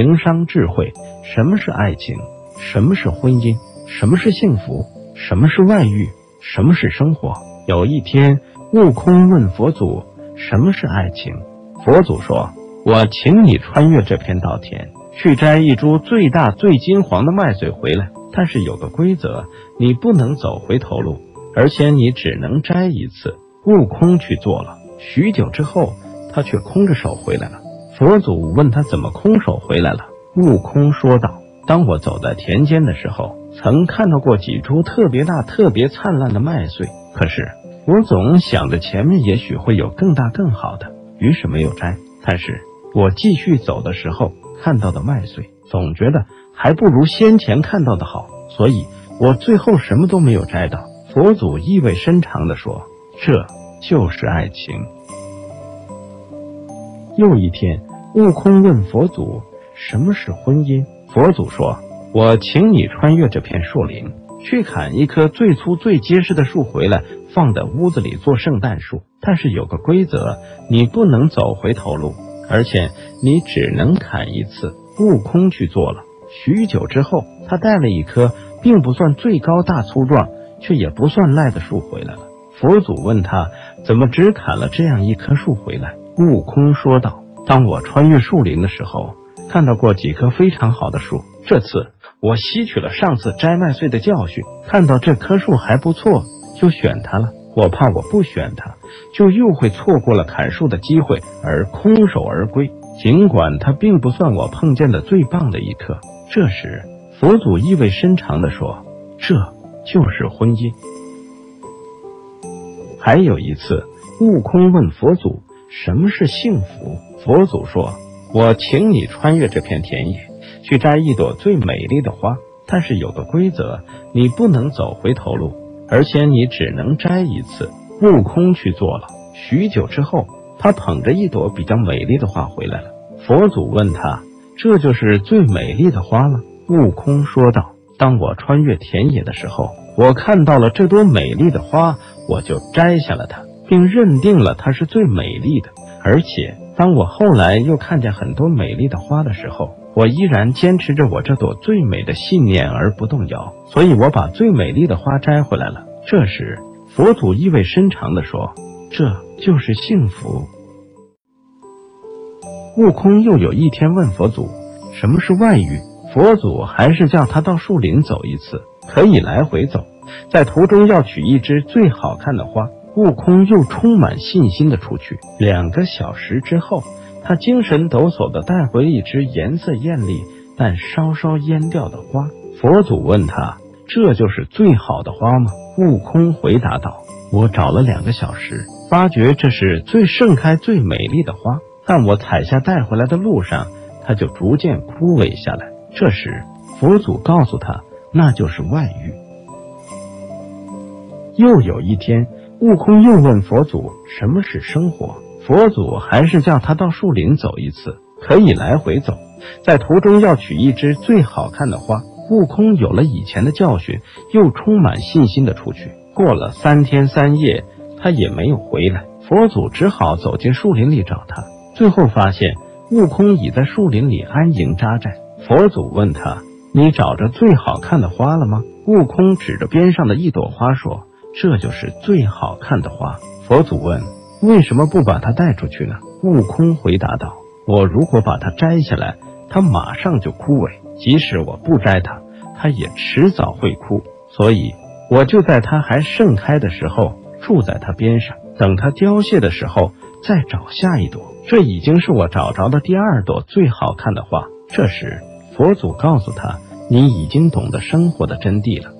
情商智慧，什么是爱情？什么是婚姻？什么是幸福？什么是外遇？什么是生活？有一天，悟空问佛祖：“什么是爱情？”佛祖说：“我请你穿越这片稻田，去摘一株最大最金黄的麦穗回来。但是有个规则，你不能走回头路，而且你只能摘一次。”悟空去做了，许久之后，他却空着手回来了。佛祖问他怎么空手回来了，悟空说道：“当我走在田间的时候，曾看到过几株特别大、特别灿烂的麦穗。可是我总想着前面也许会有更大、更好的，于是没有摘。但是我继续走的时候，看到的麦穗总觉得还不如先前看到的好，所以我最后什么都没有摘到。”佛祖意味深长地说：“这就是爱情。”又一天。悟空问佛祖：“什么是婚姻？”佛祖说：“我请你穿越这片树林，去砍一棵最粗最结实的树回来，放在屋子里做圣诞树。但是有个规则，你不能走回头路，而且你只能砍一次。”悟空去做了。许久之后，他带了一棵并不算最高大粗壮，却也不算赖的树回来了。佛祖问他：“怎么只砍了这样一棵树回来？”悟空说道。当我穿越树林的时候，看到过几棵非常好的树。这次我吸取了上次摘麦穗的教训，看到这棵树还不错，就选它了。我怕我不选它，就又会错过了砍树的机会，而空手而归。尽管它并不算我碰见的最棒的一棵。这时，佛祖意味深长地说：“这就是婚姻。”还有一次，悟空问佛祖：“什么是幸福？”佛祖说：“我请你穿越这片田野，去摘一朵最美丽的花。但是有个规则，你不能走回头路，而且你只能摘一次。”悟空去做了。许久之后，他捧着一朵比较美丽的花回来了。佛祖问他：“这就是最美丽的花了？”悟空说道：“当我穿越田野的时候，我看到了这朵美丽的花，我就摘下了它，并认定了它是最美丽的，而且。”当我后来又看见很多美丽的花的时候，我依然坚持着我这朵最美的信念而不动摇，所以我把最美丽的花摘回来了。这时，佛祖意味深长地说：“这就是幸福。”悟空又有一天问佛祖：“什么是外遇？”佛祖还是叫他到树林走一次，可以来回走，在途中要取一枝最好看的花。悟空又充满信心的出去。两个小时之后，他精神抖擞的带回一只颜色艳丽但稍稍蔫掉的花。佛祖问他：“这就是最好的花吗？”悟空回答道：“我找了两个小时，发觉这是最盛开、最美丽的花，但我采下带回来的路上，它就逐渐枯萎下来。”这时，佛祖告诉他：“那就是外遇。”又有一天。悟空又问佛祖：“什么是生活？”佛祖还是叫他到树林走一次，可以来回走，在途中要取一枝最好看的花。悟空有了以前的教训，又充满信心的出去。过了三天三夜，他也没有回来。佛祖只好走进树林里找他，最后发现悟空已在树林里安营扎寨。佛祖问他：“你找着最好看的花了吗？”悟空指着边上的一朵花说。这就是最好看的花。佛祖问：“为什么不把它带出去呢？”悟空回答道：“我如果把它摘下来，它马上就枯萎；即使我不摘它，它也迟早会枯。所以我就在它还盛开的时候住在它边上，等它凋谢的时候再找下一朵。这已经是我找着的第二朵最好看的花。”这时，佛祖告诉他：“你已经懂得生活的真谛了。”